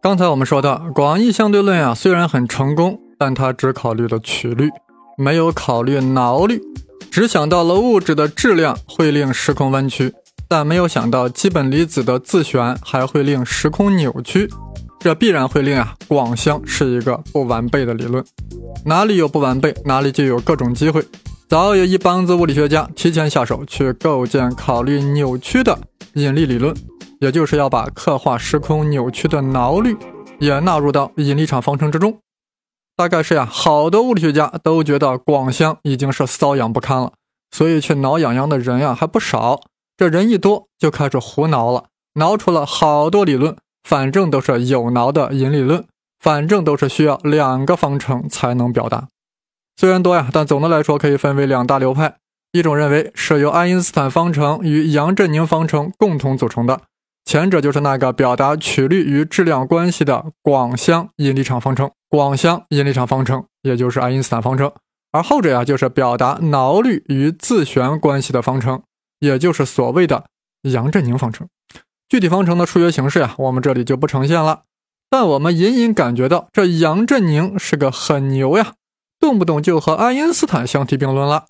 刚才我们说的广义相对论啊，虽然很成功，但它只考虑了曲率，没有考虑挠率，只想到了物质的质量会令时空弯曲，但没有想到基本粒子的自旋还会令时空扭曲，这必然会令啊广相是一个不完备的理论。哪里有不完备，哪里就有各种机会。早有一帮子物理学家提前下手去构建考虑扭曲的引力理论。也就是要把刻画时空扭曲的挠率也纳入到引力场方程之中。大概是呀，好多物理学家都觉得广相已经是瘙痒不堪了，所以去挠痒痒的人呀还不少。这人一多，就开始胡挠了，挠出了好多理论，反正都是有挠的引力论，反正都是需要两个方程才能表达。虽然多呀，但总的来说可以分为两大流派：一种认为是由爱因斯坦方程与杨振宁方程共同组成的。前者就是那个表达曲率与质量关系的广相引力场方程，广相引力场方程，也就是爱因斯坦方程；而后者呀，就是表达挠率与自旋关系的方程，也就是所谓的杨振宁方程。具体方程的数学形式呀，我们这里就不呈现了。但我们隐隐感觉到，这杨振宁是个很牛呀，动不动就和爱因斯坦相提并论了。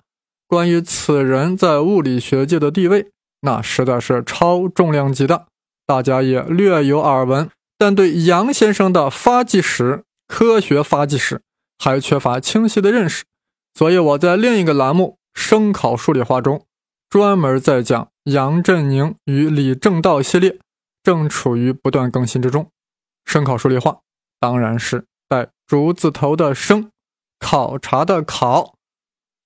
关于此人在物理学界的地位，那实在是超重量级的。大家也略有耳闻，但对杨先生的发迹史、科学发迹史还缺乏清晰的认识，所以我在另一个栏目《声考数理化》中，专门在讲杨振宁与李政道系列，正处于不断更新之中。声考数理化当然是带竹字头的“声”，考察的“考”。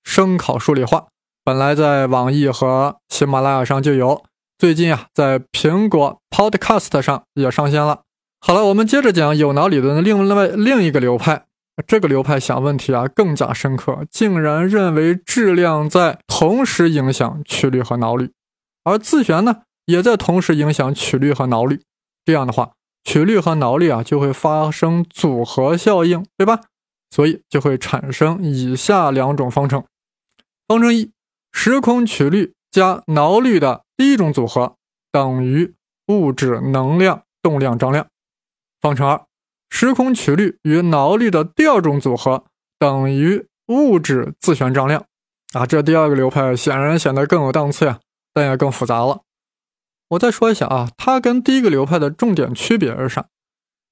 声考数理化本来在网易和喜马拉雅上就有。最近啊，在苹果 Podcast 上也上线了。好了，我们接着讲有脑理论的另外另一个流派。这个流派想问题啊更加深刻，竟然认为质量在同时影响曲率和脑率，而自旋呢也在同时影响曲率和脑率。这样的话，曲率和脑率啊就会发生组合效应，对吧？所以就会产生以下两种方程：方程一，时空曲率加脑率的。第一种组合等于物质能量动量张量。方程二，时空曲率与挠率的第二种组合等于物质自旋张量。啊，这第二个流派显然显得更有档次呀，但也更复杂了。我再说一下啊，它跟第一个流派的重点区别是啥？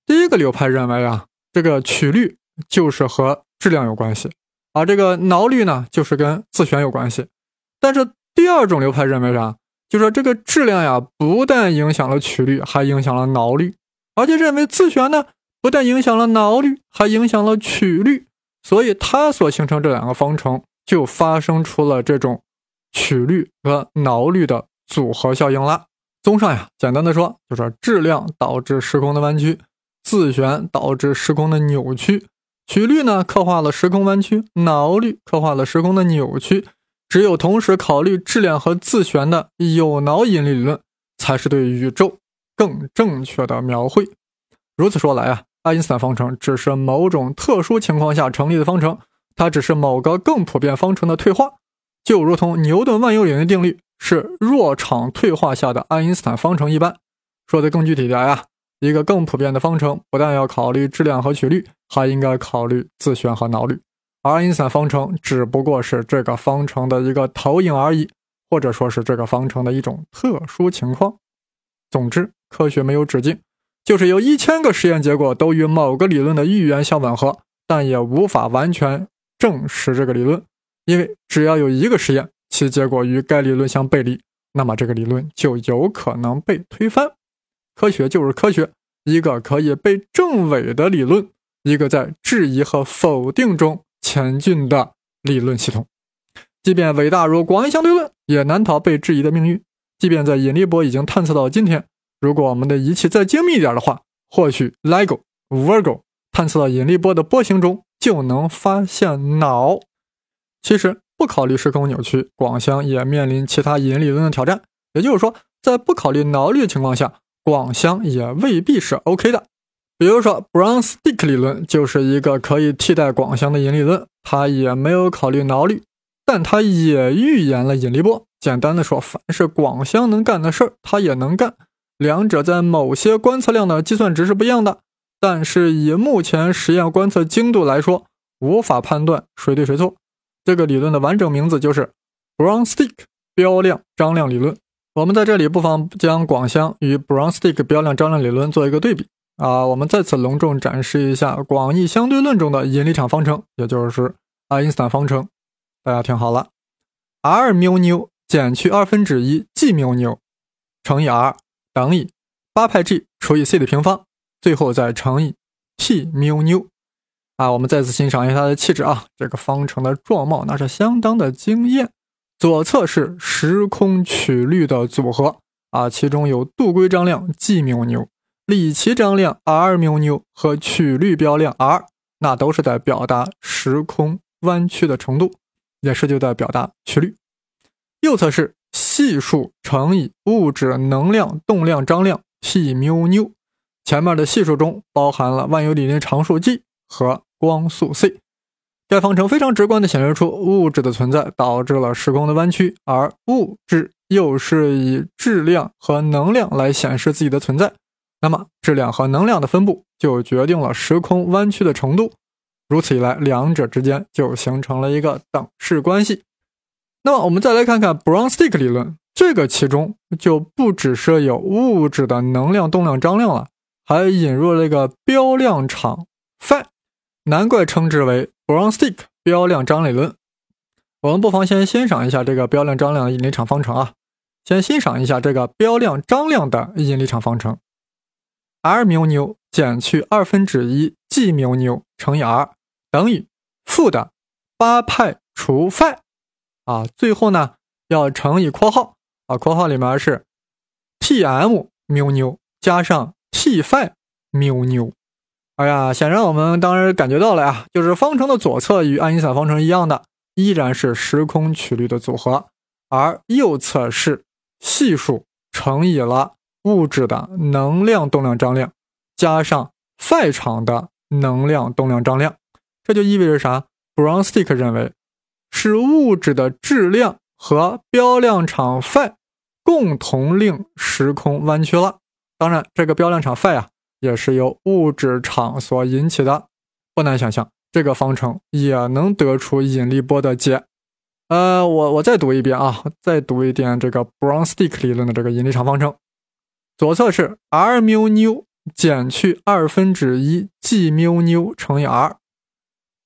第一个流派认为啊，这个曲率就是和质量有关系，而这个挠率呢，就是跟自旋有关系。但是第二种流派认为啥？就说这个质量呀，不但影响了曲率，还影响了挠率，而且认为自旋呢，不但影响了挠率，还影响了曲率，所以它所形成这两个方程就发生出了这种曲率和挠率的组合效应了。综上呀，简单的说，就说质量导致时空的弯曲，自旋导致时空的扭曲，曲率呢刻画了时空弯曲，挠率刻画了时空的扭曲。只有同时考虑质量和自旋的有脑引力理论，才是对宇宙更正确的描绘。如此说来啊，爱因斯坦方程只是某种特殊情况下成立的方程，它只是某个更普遍方程的退化，就如同牛顿万有引力定律是弱场退化下的爱因斯坦方程一般。说的更具体点呀，一个更普遍的方程不但要考虑质量和曲率，还应该考虑自旋和脑率。而爱因斯坦方程只不过是这个方程的一个投影而已，或者说是这个方程的一种特殊情况。总之，科学没有止境，就是有一千个实验结果都与某个理论的预言相吻合，但也无法完全证实这个理论，因为只要有一个实验其结果与该理论相背离，那么这个理论就有可能被推翻。科学就是科学，一个可以被证伪的理论，一个在质疑和否定中。前进的理论系统，即便伟大如广义相对论，也难逃被质疑的命运。即便在引力波已经探测到今天，如果我们的仪器再精密一点的话，或许 LIGO、Virgo 探测到引力波的波形中就能发现脑。其实，不考虑时空扭曲，广相也面临其他引力论的挑战。也就是说，在不考虑脑力的情况下，广相也未必是 OK 的。比如说，Brown-Stick 理论就是一个可以替代广相的引力论，它也没有考虑挠率，但它也预言了引力波。简单的说，凡是广相能干的事儿，它也能干。两者在某些观测量的计算值是不一样的，但是以目前实验观测精度来说，无法判断谁对谁错。这个理论的完整名字就是 Brownstick 标量张量理论。我们在这里不妨将广相与 Brownstick 标量张量理论做一个对比啊。我们再次隆重展示一下广义相对论中的引力场方程，也就是爱因斯坦方程。大家听好了，r 缪纽减去二分之一 g 缪纽乘以 r 等于八派 g 除以 c 的平方。最后再乘以 T 缪纽啊，我们再次欣赏一下它的气质啊，这个方程的状貌那是相当的惊艳。左侧是时空曲率的组合啊，其中有度规张量 G 缪纽、里奇张量 R 缪纽和曲率标量 R，那都是在表达时空弯曲的程度，也是就在表达曲率。右侧是系数乘以物质能量动量张量 T 缪纽。前面的系数中包含了万有引力常数 g 和光速 c。该方程非常直观地显示出物质的存在导致了时空的弯曲，而物质又是以质量和能量来显示自己的存在。那么，质量和能量的分布就决定了时空弯曲的程度。如此一来，两者之间就形成了一个等式关系。那么，我们再来看看 Brownstick 理论，这个其中就不只是有物质的能量、动量、张量了。还引入了一个标量场 phi，难怪称之为 Brownstick 标量张理论。我们不妨先欣赏一下这个标量张量引力场方程啊。先欣赏一下这个标量张量的引力场方程：r 缪纽减去二分之一 g 缪纽乘以 r 等于负的八派除 phi 啊。最后呢要乘以括号啊，括号里面是 T_m 缪纽加上。T phi 缪纽，哎呀，显然我们当然感觉到了呀，就是方程的左侧与爱因斯坦方程一样的，依然是时空曲率的组合，而右侧是系数乘以了物质的能量动量张量加上 Φ 场的能量动量张量，这就意味着啥？Brownstick 认为是物质的质量和标量场 Φ 共同令时空弯曲了。当然，这个标量场 Φ 啊，也是由物质场所引起的。不难想象，这个方程也能得出引力波的解。呃，我我再读一遍啊，再读一遍这个 Brownstick 理论的这个引力场方程。左侧是 r 缪纽减去二分之一 g 缪纽乘以 r，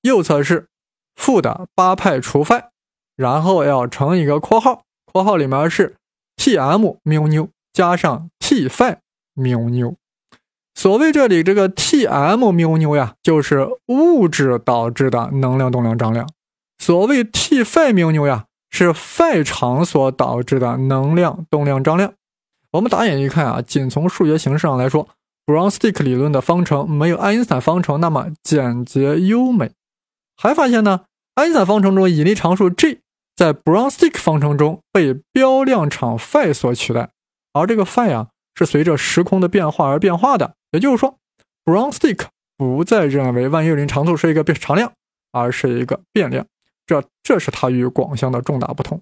右侧是负的八派除 phi，然后要乘一个括号，括号里面是 T_m 缪纽加上 T phi。缪纽，所谓这里这个 T_m 缪纽呀，就是物质导致的能量动量张量；所谓 T phi 缪纽呀，是 phi 场所导致的能量动量张量。我们打眼一看啊，仅从数学形式上来说，Brownstick 理论的方程没有爱因斯坦方程那么简洁优美。还发现呢，爱因斯坦方程中引力常数 g 在 Brownstick 方程中被标量场 phi 所取代，而这个 phi 啊。是随着时空的变化而变化的，也就是说，Brownstick 不再认为万有引力常数是一个变常量，而是一个变量。这这是它与广相的重大不同。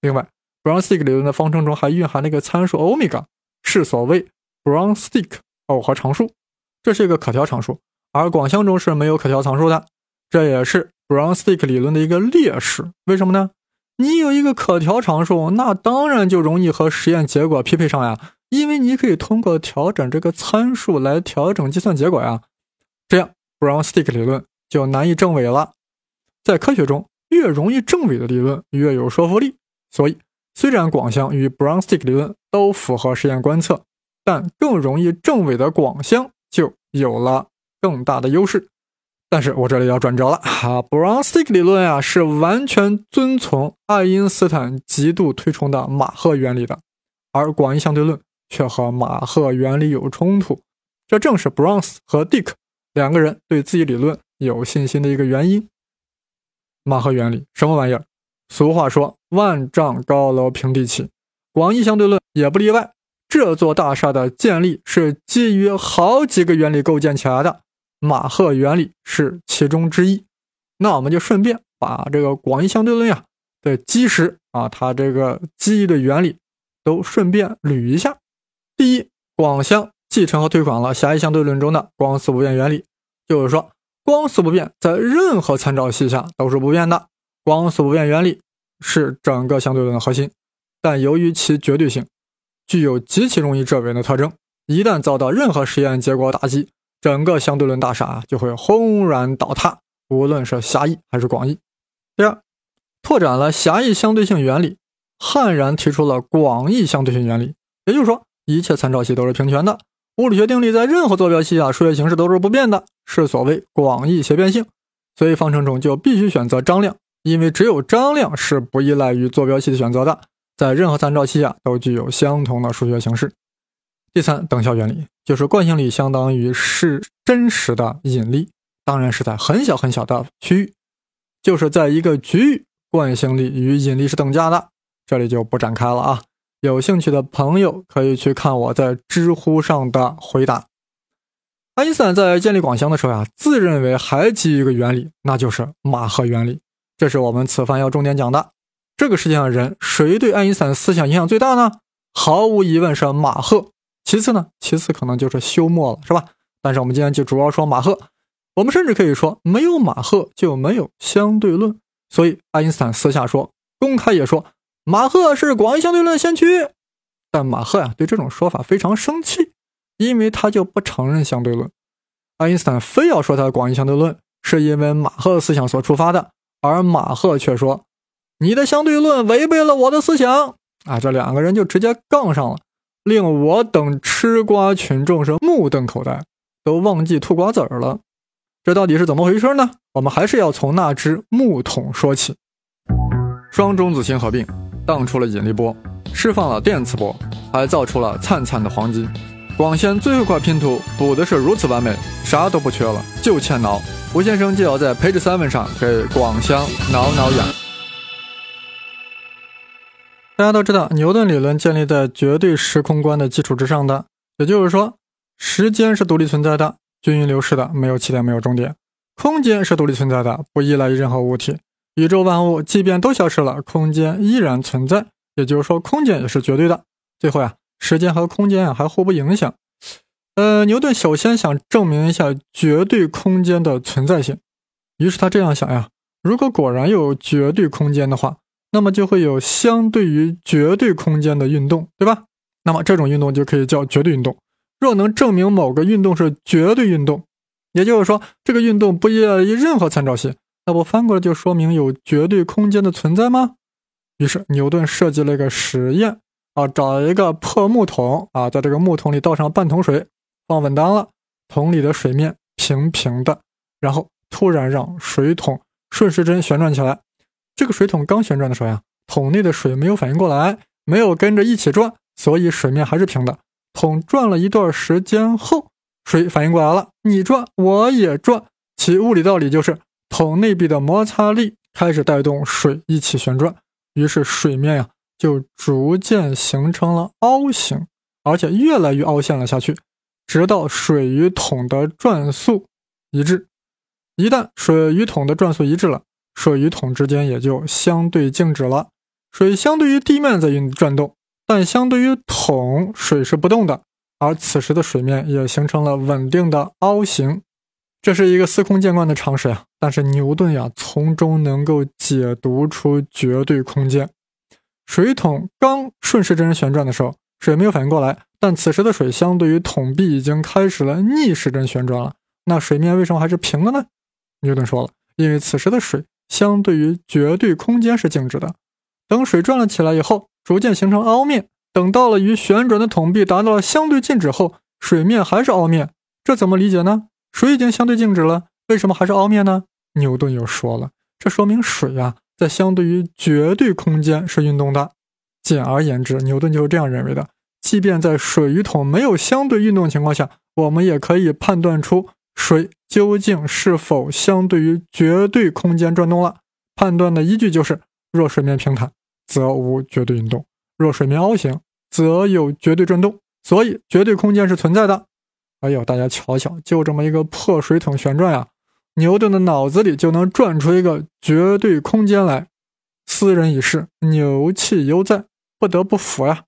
另外，Brownstick 理论的方程中还蕴含了一个参数欧米伽，是所谓 Brownstick 耦合常数，这是一个可调常数，而广相中是没有可调常数的。这也是 Brownstick 理论的一个劣势。为什么呢？你有一个可调常数，那当然就容易和实验结果匹配上呀。因为你可以通过调整这个参数来调整计算结果呀，这样 Brownstick 理论就难以证伪了。在科学中，越容易证伪的理论越有说服力。所以，虽然广相与 Brownstick 理论都符合实验观测，但更容易证伪的广相就有了更大的优势。但是我这里要转折了哈，Brownstick 理论啊是完全遵从爱因斯坦极度推崇的马赫原理的，而广义相对论。却和马赫原理有冲突，这正是 Browns 和 Dick 两个人对自己理论有信心的一个原因。马赫原理什么玩意儿？俗话说“万丈高楼平地起”，广义相对论也不例外。这座大厦的建立是基于好几个原理构建起来的，马赫原理是其中之一。那我们就顺便把这个广义相对论呀的基石啊，它这个基于的原理都顺便捋一下。第一，广相继承和推广了狭义相对论中的光速不变原理，就是说，光速不变在任何参照系下都是不变的。光速不变原理是整个相对论的核心，但由于其绝对性，具有极其容易证伪的特征，一旦遭到任何实验结果打击，整个相对论大厦就会轰然倒塌，无论是狭义还是广义。第二，拓展了狭义相对性原理，悍然提出了广义相对性原理，也就是说，一切参照系都是平权的，物理学定律在任何坐标系下数学形式都是不变的，是所谓广义斜变性。所以方程中就必须选择张量。因为只有张量是不依赖于坐标系的选择的，在任何参照系下都具有相同的数学形式。第三，等效原理就是惯性力相当于是真实的引力，当然是在很小很小的区域，就是在一个局域，惯性力与引力是等价的。这里就不展开了啊，有兴趣的朋友可以去看我在知乎上的回答。爱因斯坦在建立广相的时候啊，自认为还基于一个原理，那就是马赫原理。这是我们此番要重点讲的。这个世界上人谁对爱因斯坦思想影响最大呢？毫无疑问是马赫。其次呢？其次可能就是休谟了，是吧？但是我们今天就主要说马赫。我们甚至可以说，没有马赫就没有相对论。所以爱因斯坦私下说，公开也说，马赫是广义相对论先驱。但马赫呀，对这种说法非常生气，因为他就不承认相对论。爱因斯坦非要说他广义相对论，是因为马赫思想所触发的。而马赫却说：“你的相对论违背了我的思想。”啊，这两个人就直接杠上了，令我等吃瓜群众是目瞪口呆，都忘记吐瓜子儿了。这到底是怎么回事呢？我们还是要从那只木桶说起。双中子星合并，荡出了引力波，释放了电磁波，还造出了灿灿的黄金。光线最后一块拼图补的是如此完美，啥都不缺了，就欠挠。吴先生就要在 Page Seven 上给广相挠挠痒。大家都知道，牛顿理论建立在绝对时空观的基础之上的，也就是说，时间是独立存在的，均匀流逝的，没有起点，没有终点；空间是独立存在的，不依赖于任何物体。宇宙万物即便都消失了，空间依然存在，也就是说，空间也是绝对的。最后呀，时间和空间啊还互不影响。呃，牛顿首先想证明一下绝对空间的存在性，于是他这样想呀：如果果然有绝对空间的话，那么就会有相对于绝对空间的运动，对吧？那么这种运动就可以叫绝对运动。若能证明某个运动是绝对运动，也就是说这个运动不依赖于任何参照系，那不翻过来就说明有绝对空间的存在吗？于是牛顿设计了一个实验啊，找一个破木桶啊，在这个木桶里倒上半桶水。放稳当了，桶里的水面平平的，然后突然让水桶顺时针旋转起来。这个水桶刚旋转的时候呀，桶内的水没有反应过来，没有跟着一起转，所以水面还是平的。桶转了一段时间后，水反应过来了，你转我也转，其物理道理就是桶内壁的摩擦力开始带动水一起旋转，于是水面呀就逐渐形成了凹形，而且越来越凹陷了下去。直到水与桶的转速一致，一旦水与桶的转速一致了，水与桶之间也就相对静止了。水相对于地面在运转动，但相对于桶，水是不动的。而此时的水面也形成了稳定的凹形。这是一个司空见惯的常识呀，但是牛顿呀，从中能够解读出绝对空间。水桶刚顺时针旋转的时候。水没有反应过来，但此时的水相对于桶壁已经开始了逆时针旋转了。那水面为什么还是平的呢？牛顿说了，因为此时的水相对于绝对空间是静止的。等水转了起来以后，逐渐形成凹面。等到了与旋转的桶壁达到了相对静止后，水面还是凹面。这怎么理解呢？水已经相对静止了，为什么还是凹面呢？牛顿又说了，这说明水啊，在相对于绝对空间是运动的。简而言之，牛顿就是这样认为的。即便在水与桶没有相对运动情况下，我们也可以判断出水究竟是否相对于绝对空间转动了。判断的依据就是：若水面平坦，则无绝对运动；若水面凹形，则有绝对转动。所以，绝对空间是存在的。哎呦，大家瞧瞧，就这么一个破水桶旋转呀，牛顿的脑子里就能转出一个绝对空间来。斯人已逝，牛气犹在。不得不服呀！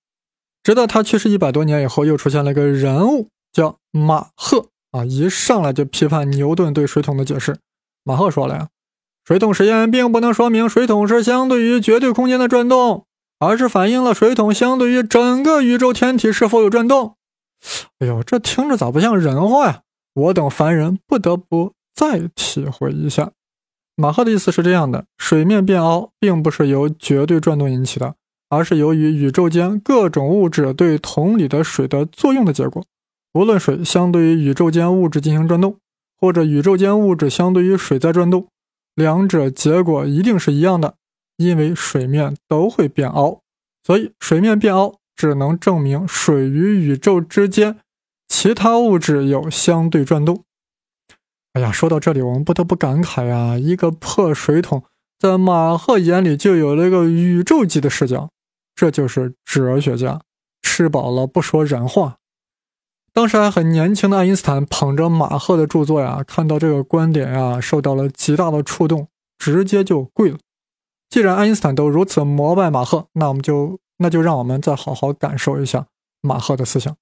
直到他去世一百多年以后，又出现了一个人物叫马赫啊，一上来就批判牛顿对水桶的解释。马赫说了呀，水桶实验并不能说明水桶是相对于绝对空间的转动，而是反映了水桶相对于整个宇宙天体是否有转动。哎呦，这听着咋不像人话呀？我等凡人不得不再体会一下。马赫的意思是这样的：水面变凹并不是由绝对转动引起的，而是由于宇宙间各种物质对桶里的水的作用的结果。无论水相对于宇宙间物质进行转动，或者宇宙间物质相对于水在转动，两者结果一定是一样的，因为水面都会变凹。所以，水面变凹只能证明水与宇宙之间其他物质有相对转动。哎呀，说到这里，我们不得不感慨呀，一个破水桶，在马赫眼里就有了一个宇宙级的视角，这就是哲学家，吃饱了不说人话。当时还很年轻的爱因斯坦捧着马赫的著作呀，看到这个观点呀，受到了极大的触动，直接就跪了。既然爱因斯坦都如此膜拜马赫，那我们就那就让我们再好好感受一下马赫的思想。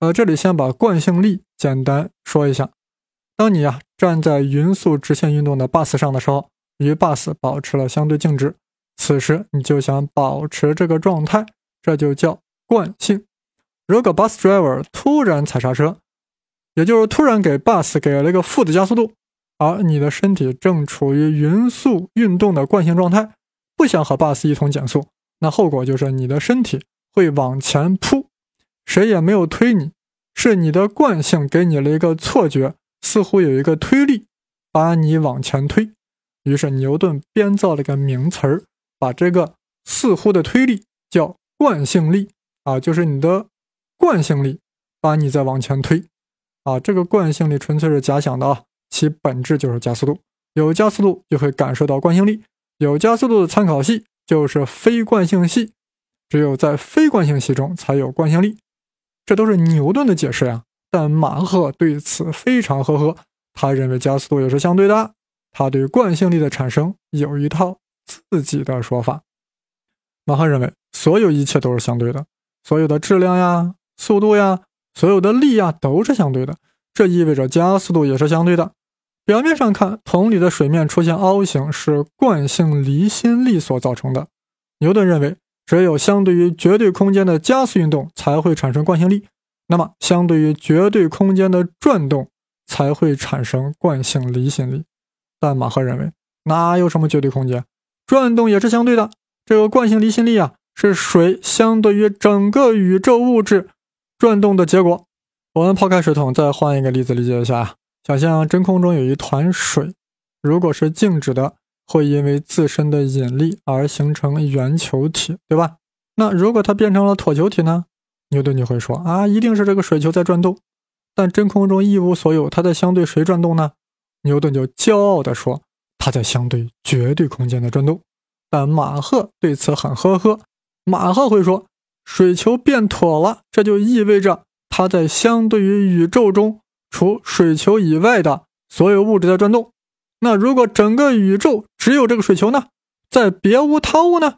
呃，这里先把惯性力简单说一下。当你啊站在匀速直线运动的 bus 上的时候，与 bus 保持了相对静止，此时你就想保持这个状态，这就叫惯性。如果 bus driver 突然踩刹车，也就是突然给 bus 给了一个负的加速度，而你的身体正处于匀速运动的惯性状态，不想和 bus 一同减速，那后果就是你的身体会往前扑，谁也没有推你，是你的惯性给你了一个错觉，似乎有一个推力把你往前推。于是牛顿编造了个名词儿，把这个似乎的推力叫惯性力啊，就是你的。惯性力把你再往前推，啊，这个惯性力纯粹是假想的啊，其本质就是加速度。有加速度就会感受到惯性力，有加速度的参考系就是非惯性系，只有在非惯性系中才有惯性力。这都是牛顿的解释呀，但马赫对此非常呵呵，他认为加速度也是相对的，他对惯性力的产生有一套自己的说法。马赫认为所有一切都是相对的，所有的质量呀。速度呀，所有的力呀都是相对的，这意味着加速度也是相对的。表面上看，桶里的水面出现凹形是惯性离心力所造成的。牛顿认为，只有相对于绝对空间的加速运动才会产生惯性力，那么相对于绝对空间的转动才会产生惯性离心力。但马赫认为，哪有什么绝对空间，转动也是相对的。这个惯性离心力啊，是水相对于整个宇宙物质。转动的结果，我们抛开水桶，再换一个例子理解一下啊。想象真空中有一团水，如果是静止的，会因为自身的引力而形成圆球体，对吧？那如果它变成了椭球体呢？牛顿就会说啊，一定是这个水球在转动。但真空中一无所有，它在相对谁转动呢？牛顿就骄傲地说，它在相对绝对空间的转动。但马赫对此很呵呵，马赫会说。水球变妥了，这就意味着它在相对于宇宙中除水球以外的所有物质在转动。那如果整个宇宙只有这个水球呢？在别无他物呢？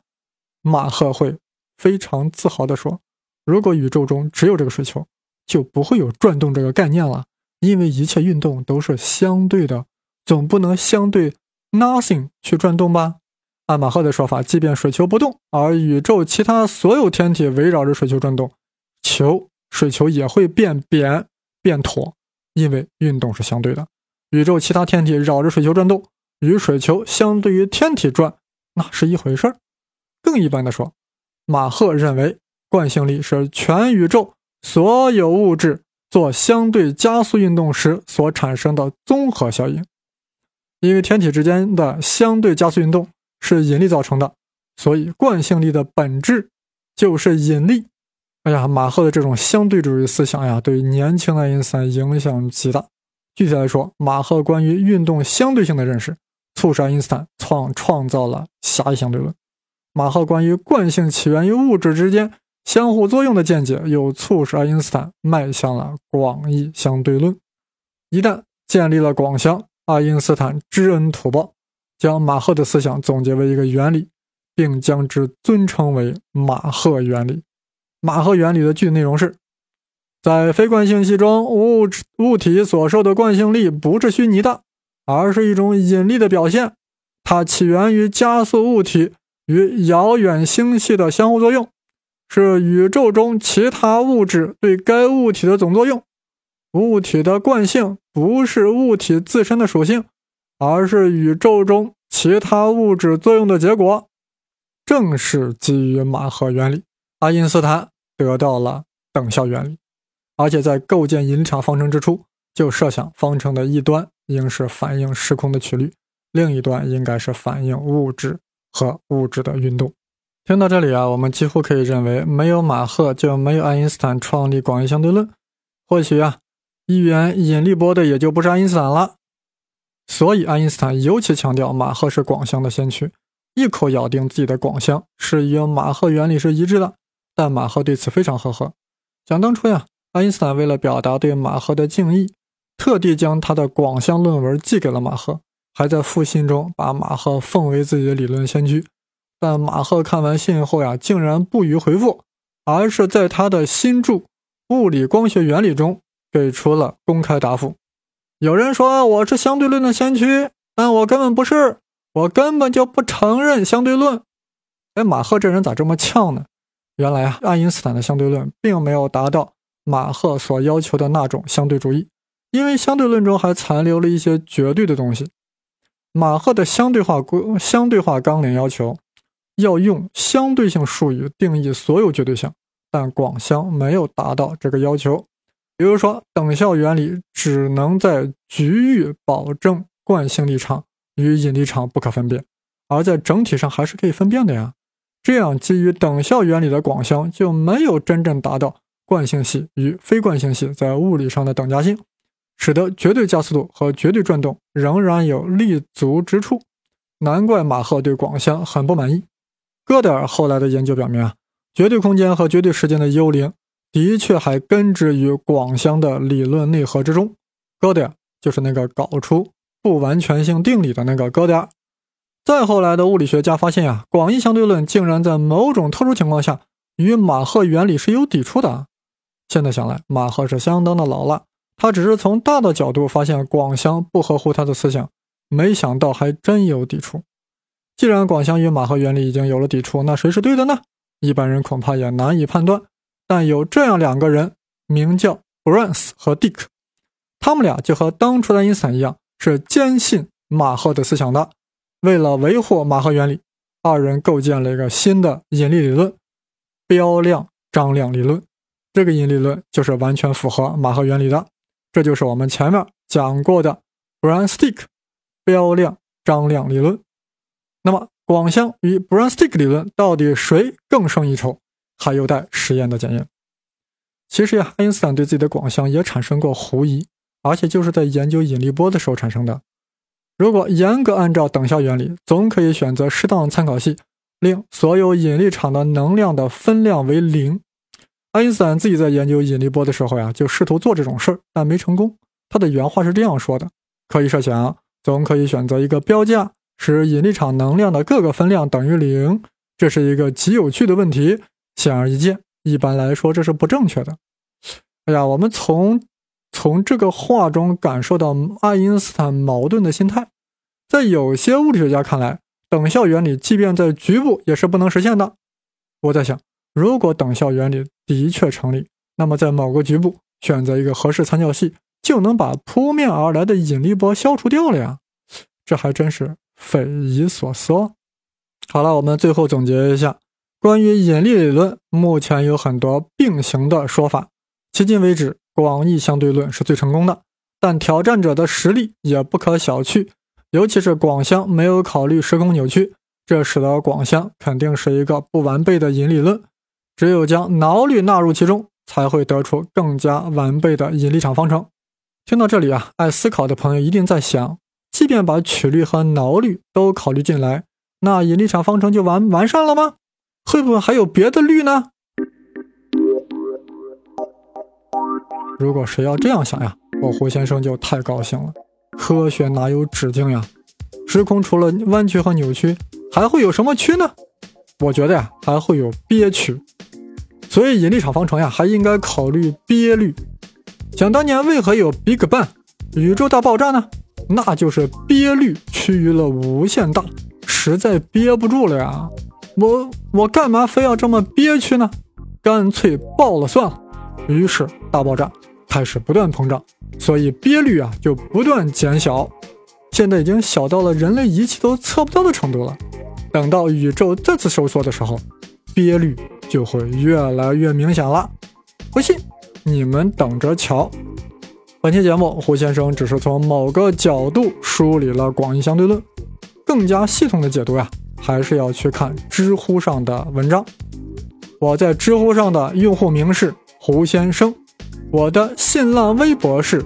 马赫会非常自豪地说：“如果宇宙中只有这个水球，就不会有转动这个概念了，因为一切运动都是相对的，总不能相对 nothing 去转动吧。”按马赫的说法，即便水球不动，而宇宙其他所有天体围绕着水球转动，球水球也会变扁、变椭，因为运动是相对的。宇宙其他天体绕着水球转动，与水球相对于天体转，那是一回事儿。更一般的说，马赫认为惯性力是全宇宙所有物质做相对加速运动时所产生的综合效应，因为天体之间的相对加速运动。是引力造成的，所以惯性力的本质就是引力。哎呀，马赫的这种相对主义思想呀，对年轻爱因斯坦影响极大。具体来说，马赫关于运动相对性的认识，促使爱因斯坦创创造了狭义相对论。马赫关于惯性起源于物质之间相互作用的见解，又促使爱因斯坦迈向了广义相对论。一旦建立了广相，爱因斯坦知恩图报。将马赫的思想总结为一个原理，并将之尊称为马赫原理。马赫原理的具体内容是：在非惯性系中，物物体所受的惯性力不是虚拟的，而是一种引力的表现。它起源于加速物体与遥远星系的相互作用，是宇宙中其他物质对该物体的总作用。物体的惯性不是物体自身的属性，而是宇宙中其他物质作用的结果。正是基于马赫原理，爱因斯坦得到了等效原理。而且在构建引力场方程之初，就设想方程的一端应是反映时空的曲率，另一端应该是反映物质和物质的运动。听到这里啊，我们几乎可以认为，没有马赫就没有爱因斯坦创立广义相对论。或许啊，一元引力波的也就不是爱因斯坦了。所以爱因斯坦尤其强调马赫是广相的先驱，一口咬定自己的广相是与马赫原理是一致的。但马赫对此非常呵呵。想当初呀。爱因斯坦为了表达对马赫的敬意，特地将他的广相论文寄给了马赫，还在复信中把马赫奉为自己的理论先驱。但马赫看完信后呀，竟然不予回复，而是在他的新著《物理光学原理》中给出了公开答复。有人说我是相对论的先驱，但我根本不是，我根本就不承认相对论。哎，马赫这人咋这么呛呢？原来啊，爱因斯坦的相对论并没有达到。马赫所要求的那种相对主义，因为相对论中还残留了一些绝对的东西。马赫的相对化规相对化纲领要求要用相对性术语定义所有绝对性，但广相没有达到这个要求。比如说，等效原理只能在局域保证惯性力场与引力场不可分辨，而在整体上还是可以分辨的呀。这样，基于等效原理的广相就没有真正达到。惯性系与非惯性系在物理上的等价性，使得绝对加速度和绝对转动仍然有立足之处。难怪马赫对广相很不满意。哥德尔后来的研究表明啊，绝对空间和绝对时间的幽灵的确还根植于广相的理论内核之中。哥德尔就是那个搞出不完全性定理的那个哥德尔。再后来的物理学家发现啊，广义相对论竟然在某种特殊情况下与马赫原理是有抵触的。现在想来，马赫是相当的老了。他只是从大的角度发现广相不合乎他的思想，没想到还真有抵触。既然广相与马赫原理已经有了抵触，那谁是对的呢？一般人恐怕也难以判断。但有这样两个人，名叫 Brans 和 Dick，他们俩就和当初的爱因斯坦一样，是坚信马赫的思想的。为了维护马赫原理，二人构建了一个新的引力理论——标量张量理论。这个引力论就是完全符合马赫原理的，这就是我们前面讲过的 Browns-Stick 标量张量理论。那么广相与 Browns-Stick 理论到底谁更胜一筹，还有待实验的检验。其实呀，爱因斯坦对自己的广相也产生过狐疑，而且就是在研究引力波的时候产生的。如果严格按照等效原理，总可以选择适当参考系，令所有引力场的能量的分量为零。爱因斯坦自己在研究引力波的时候呀，就试图做这种事儿，但没成功。他的原话是这样说的：“可以设想，总可以选择一个标价，使引力场能量的各个分量等于零。这是一个极有趣的问题。显而易见，一般来说这是不正确的。”哎呀，我们从从这个话中感受到爱因斯坦矛盾的心态。在有些物理学家看来，等效原理即便在局部也是不能实现的。我在想。如果等效原理的确成立，那么在某个局部选择一个合适参照系，就能把扑面而来的引力波消除掉了呀！这还真是匪夷所思哦。好了，我们最后总结一下，关于引力理论，目前有很多并行的说法。迄今为止，广义相对论是最成功的，但挑战者的实力也不可小觑，尤其是广相没有考虑时空扭曲，这使得广相肯定是一个不完备的引力论。只有将挠力纳入其中，才会得出更加完备的引力场方程。听到这里啊，爱思考的朋友一定在想：即便把曲率和挠率都考虑进来，那引力场方程就完完善了吗？会不会还有别的率呢？如果谁要这样想呀，我胡先生就太高兴了。科学哪有止境呀？时空除了弯曲和扭曲，还会有什么曲呢？我觉得呀，还会有憋屈。所以引力场方程呀，还应该考虑憋率。想当年为何有 Big Bang 宇宙大爆炸呢？那就是憋率趋于了无限大，实在憋不住了呀！我我干嘛非要这么憋屈呢？干脆爆了算了。于是大爆炸开始不断膨胀，所以憋率啊就不断减小，现在已经小到了人类仪器都测不到的程度了。等到宇宙再次收缩的时候，憋率就会越来越明显了。不信？你们等着瞧！本期节目，胡先生只是从某个角度梳理了广义相对论，更加系统的解读呀，还是要去看知乎上的文章。我在知乎上的用户名是胡先生，我的新浪微博是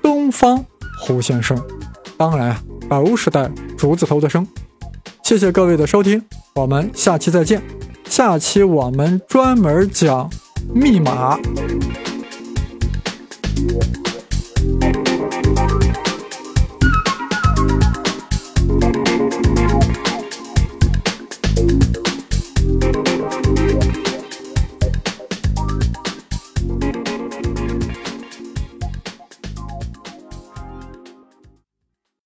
东方胡先生。当然啊，都是带竹字头的生。谢谢各位的收听，我们下期再见。下期我们专门讲密码。Thank you.